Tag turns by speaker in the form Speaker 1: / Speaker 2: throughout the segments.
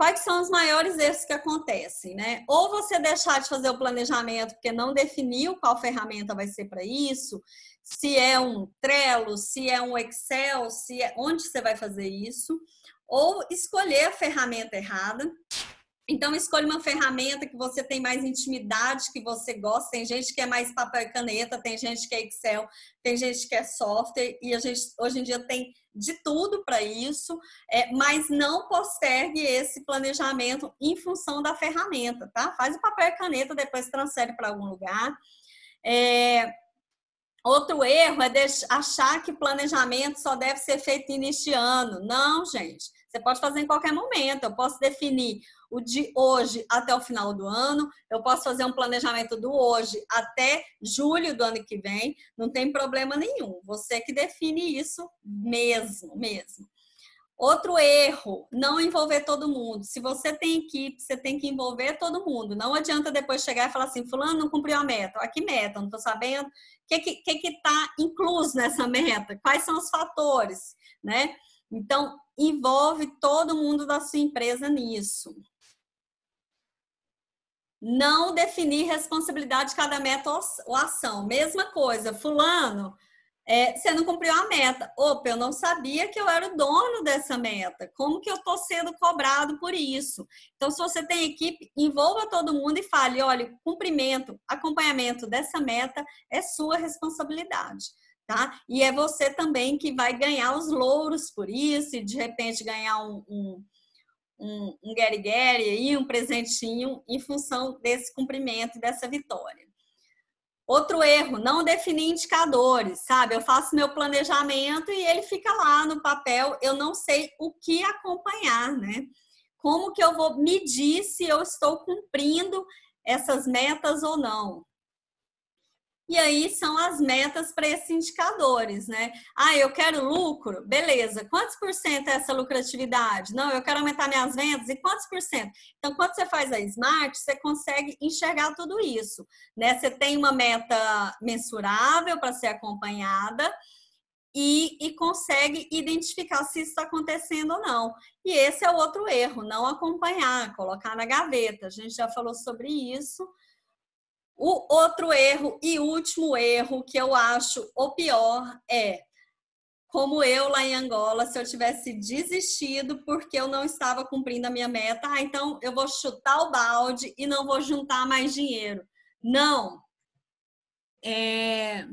Speaker 1: quais são os maiores erros que acontecem, né? Ou você deixar de fazer o planejamento porque não definiu qual ferramenta vai ser para isso, se é um Trello, se é um Excel, se é onde você vai fazer isso, ou escolher a ferramenta errada. Então, escolha uma ferramenta que você tem mais intimidade, que você gosta. Tem gente que é mais papel e caneta, tem gente que é Excel, tem gente que é software, e a gente hoje em dia tem de tudo para isso, é, mas não postergue esse planejamento em função da ferramenta, tá? Faz o papel e caneta, depois transfere para algum lugar. É, outro erro é achar que planejamento só deve ser feito neste ano. Não, gente. Você pode fazer em qualquer momento. Eu posso definir o de hoje até o final do ano, eu posso fazer um planejamento do hoje até julho do ano que vem, não tem problema nenhum. Você que define isso mesmo, mesmo. Outro erro, não envolver todo mundo. Se você tem equipe, você tem que envolver todo mundo. Não adianta depois chegar e falar assim, fulano não cumpriu a meta. Ah, que meta? Não estou sabendo. O que está que, que tá incluso nessa meta? Quais são os fatores? Né? Então, envolve todo mundo da sua empresa nisso não definir responsabilidade de cada meta ou ação. Mesma coisa, fulano, é, você não cumpriu a meta. Opa, eu não sabia que eu era o dono dessa meta. Como que eu estou sendo cobrado por isso? Então, se você tem equipe, envolva todo mundo e fale, olha, cumprimento, acompanhamento dessa meta é sua responsabilidade. Tá? E é você também que vai ganhar os louros por isso, e de repente ganhar um, um um, um guerigueri aí, um presentinho em função desse cumprimento, dessa vitória. Outro erro, não definir indicadores, sabe? Eu faço meu planejamento e ele fica lá no papel, eu não sei o que acompanhar, né? Como que eu vou medir se eu estou cumprindo essas metas ou não? E aí são as metas para esses indicadores, né? Ah, eu quero lucro, beleza. Quantos por cento é essa lucratividade? Não, eu quero aumentar minhas vendas, e quantos por cento? Então, quando você faz a Smart, você consegue enxergar tudo isso, né? Você tem uma meta mensurável para ser acompanhada e, e consegue identificar se isso está acontecendo ou não. E esse é o outro erro, não acompanhar, colocar na gaveta. A gente já falou sobre isso. O outro erro e último erro que eu acho o pior é como eu lá em Angola, se eu tivesse desistido porque eu não estava cumprindo a minha meta, ah, então eu vou chutar o balde e não vou juntar mais dinheiro. Não. É...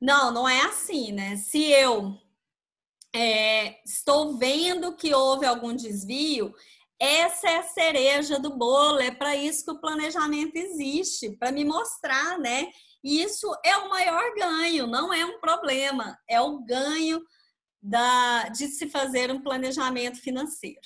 Speaker 1: Não, não é assim, né? Se eu é, estou vendo que houve algum desvio, essa é a cereja do bolo, é para isso que o planejamento existe, para me mostrar, né? E isso é o maior ganho, não é um problema, é o ganho da, de se fazer um planejamento financeiro.